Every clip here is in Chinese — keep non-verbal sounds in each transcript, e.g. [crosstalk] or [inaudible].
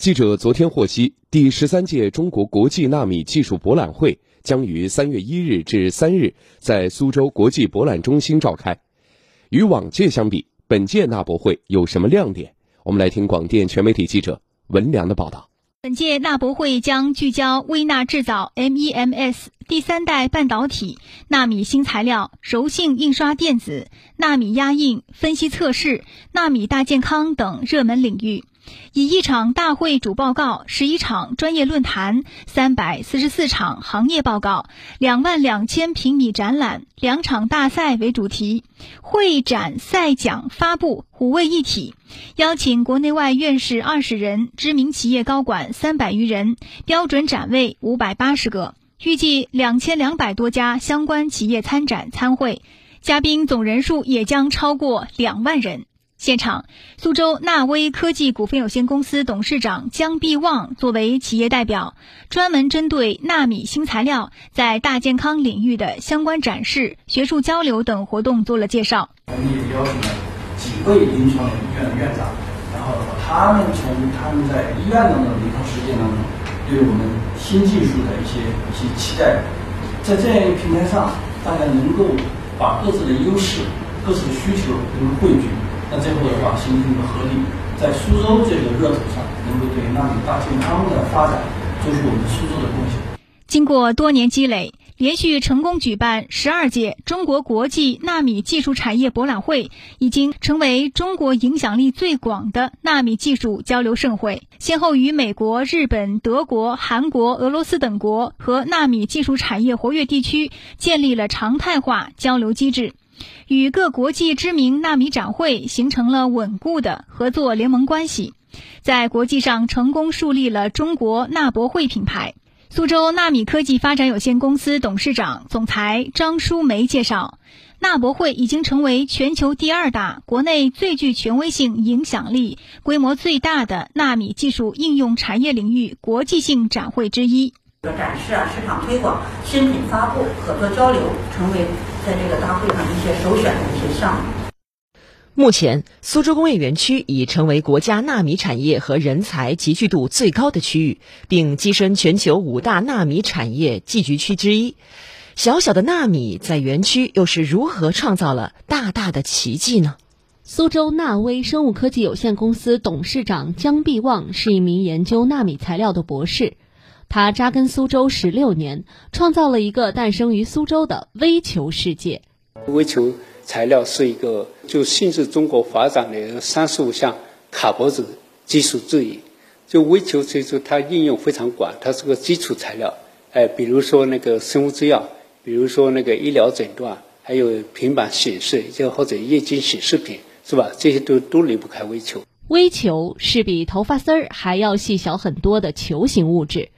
记者昨天获悉，第十三届中国国际纳米技术博览会将于三月一日至三日在苏州国际博览中心召开。与往届相比，本届纳博会有什么亮点？我们来听广电全媒体记者文良的报道。本届纳博会将聚焦微纳制造 （MEMS）、第三代半导体、纳米新材料、柔性印刷电子、纳米压印、分析测试、纳米大健康等热门领域。以一场大会主报告、十一场专业论坛、三百四十四场行业报告、两万两千平米展览、两场大赛为主题，会展赛奖发布五位一体，邀请国内外院士二十人，知名企业高管三百余人，标准展位五百八十个，预计两千两百多家相关企业参展参会，嘉宾总人数也将超过两万人。现场，苏州纳威科技股份有限公司董事长姜必旺作为企业代表，专门针对纳米新材料在大健康领域的相关展示、学术交流等活动做了介绍。我们也邀请了几位临床医院的院长，然后他们从他们在医院当中临床实践当中，对我们新技术的一些一些期待，在这样一个平台上，大家能够把各自的优势、各自的需求能够汇聚。那最后的话，形成一个合力，在苏州这个热土上，能够对纳米大健康的发展做出我们苏州的贡献。经过多年积累，连续成功举办十二届中国国际纳米技术产业博览会，已经成为中国影响力最广的纳米技术交流盛会。先后与美国、日本、德国、韩国、俄罗斯等国和纳米技术产业活跃地区建立了常态化交流机制。与各国际知名纳米展会形成了稳固的合作联盟关系，在国际上成功树立了中国纳博会品牌。苏州纳米科技发展有限公司董事长、总裁张淑梅介绍，纳博会已经成为全球第二大、国内最具权威性、影响力、规模最大的纳米技术应用产业领域国际性展会之一。展示啊，市场推广、新品发布、合作交流，成为在这个大会上一些首选的一些项目。目前，苏州工业园区已成为国家纳米产业和人才集聚度最高的区域，并跻身全球五大纳米产业聚集区之一。小小的纳米在园区又是如何创造了大大的奇迹呢？苏州纳威生物科技有限公司董事长姜必旺是一名研究纳米材料的博士。他扎根苏州十六年，创造了一个诞生于苏州的微球世界。微球材料是一个就限制中国发展的三十五项卡脖子技术之一。就微球其实它应用非常广，它是个基础材料。哎，比如说那个生物制药，比如说那个医疗诊断，还有平板显示，就或者液晶显示屏，是吧？这些都都离不开微球。微球是比头发丝儿还要细小很多的球形物质。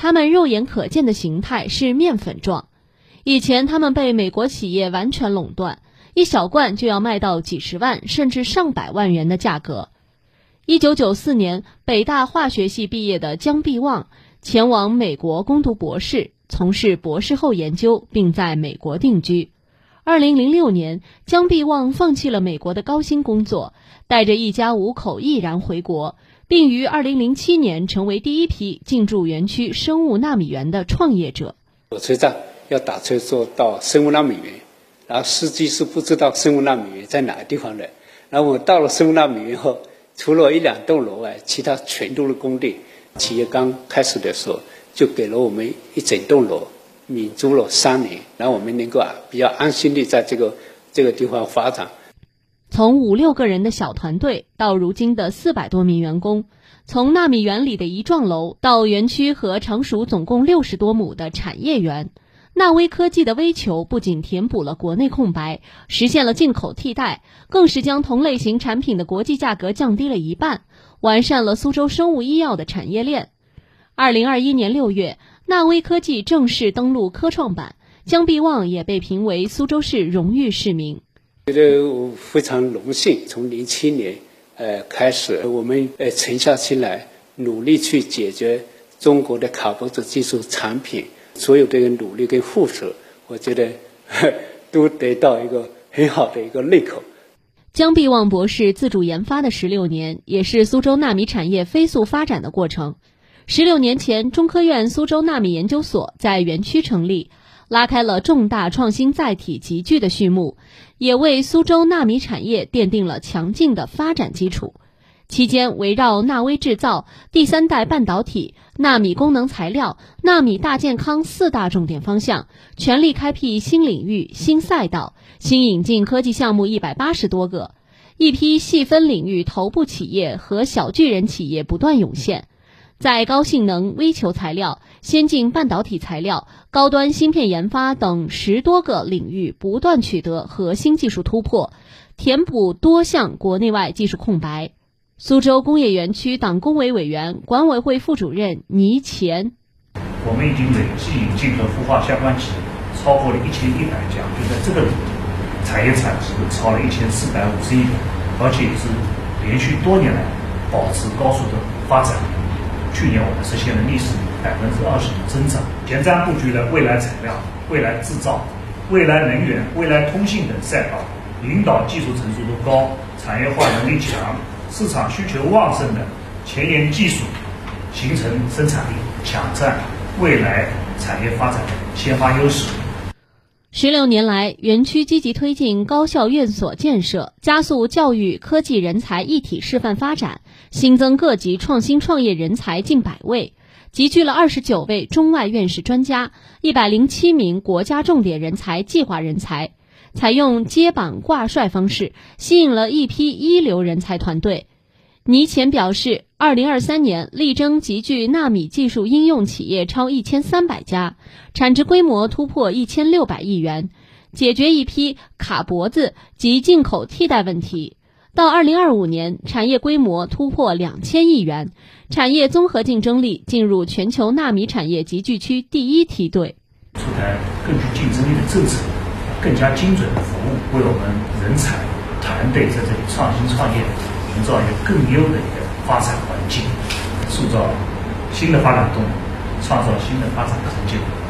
它们肉眼可见的形态是面粉状，以前它们被美国企业完全垄断，一小罐就要卖到几十万甚至上百万元的价格。一九九四年，北大化学系毕业的姜必旺前往美国攻读博士，从事博士后研究，并在美国定居。二零零六年，姜必旺放弃了美国的高薪工作，带着一家五口毅然回国。并于二零零七年成为第一批进驻园区生物纳米园的创业者。火车站要打车坐到生物纳米园，然后司机是不知道生物纳米园在哪个地方的。然后我到了生物纳米园后，除了一两栋楼外，其他全都是工地。企业刚开始的时候，就给了我们一整栋楼，免租了三年，然后我们能够啊比较安心的在这个这个地方发展。从五六个人的小团队到如今的四百多名员工，从纳米园里的一幢楼到园区和常熟总共六十多亩的产业园，纳威科技的微球不仅填补了国内空白，实现了进口替代，更是将同类型产品的国际价格降低了一半，完善了苏州生物医药的产业链。二零二一年六月，纳威科技正式登陆科创板，姜必旺也被评为苏州市荣誉市民。觉得我非常荣幸，从零七年呃开始，我们呃沉下心来，努力去解决中国的卡脖子技术产品，所有的努力跟付出，我觉得 [laughs] 都得到一个很好的一个认可。江必旺博士自主研发的十六年，也是苏州纳米产业飞速发展的过程。十六年前，中科院苏州纳米研究所在园区成立，拉开了重大创新载体集聚的序幕，也为苏州纳米产业奠定了强劲的发展基础。期间，围绕纳微制造、第三代半导体、纳米功能材料、纳米大健康四大重点方向，全力开辟新领域、新赛道，新引进科技项目一百八十多个，一批细分领域头部企业和小巨人企业不断涌现，在高性能微球材料、先进半导体材料、高端芯片研发等十多个领域不断取得核心技术突破，填补多项国内外技术空白。苏州工业园区党工委委员、管委会副主任倪乾：我们已经累计引进和孵化相关企业超过了一千一百家，就在这个领域，产业产值超了一千四百五十亿元，而且也是连续多年来保持高速的发展。去年我们实现了历史百分之二十的增长，前瞻布局了未来材料、未来制造、未来能源、未来通信等赛道，领导技术成熟度高、产业化能力强。市场需求旺盛的前沿技术，形成生产力，抢占未来产业发展的先发优势。十六年来，园区积极推进高校院所建设，加速教育科技人才一体示范发展，新增各级创新创业人才近百位，集聚了二十九位中外院士专家，一百零七名国家重点人才计划人才。采用接榜挂帅方式，吸引了一批一流人才团队。倪乾表示，二零二三年力争集聚纳米技术应用企业超一千三百家，产值规模突破一千六百亿元，解决一批卡脖子及进口替代问题。到二零二五年，产业规模突破两千亿元，产业综合竞争力进入全球纳米产业集聚区第一梯队。出台更具竞争力的政策。更加精准的服务，为我们人才团队在这里创新创业营造一个更优的一个发展环境，塑造新的发展动力，创造新的发展成就。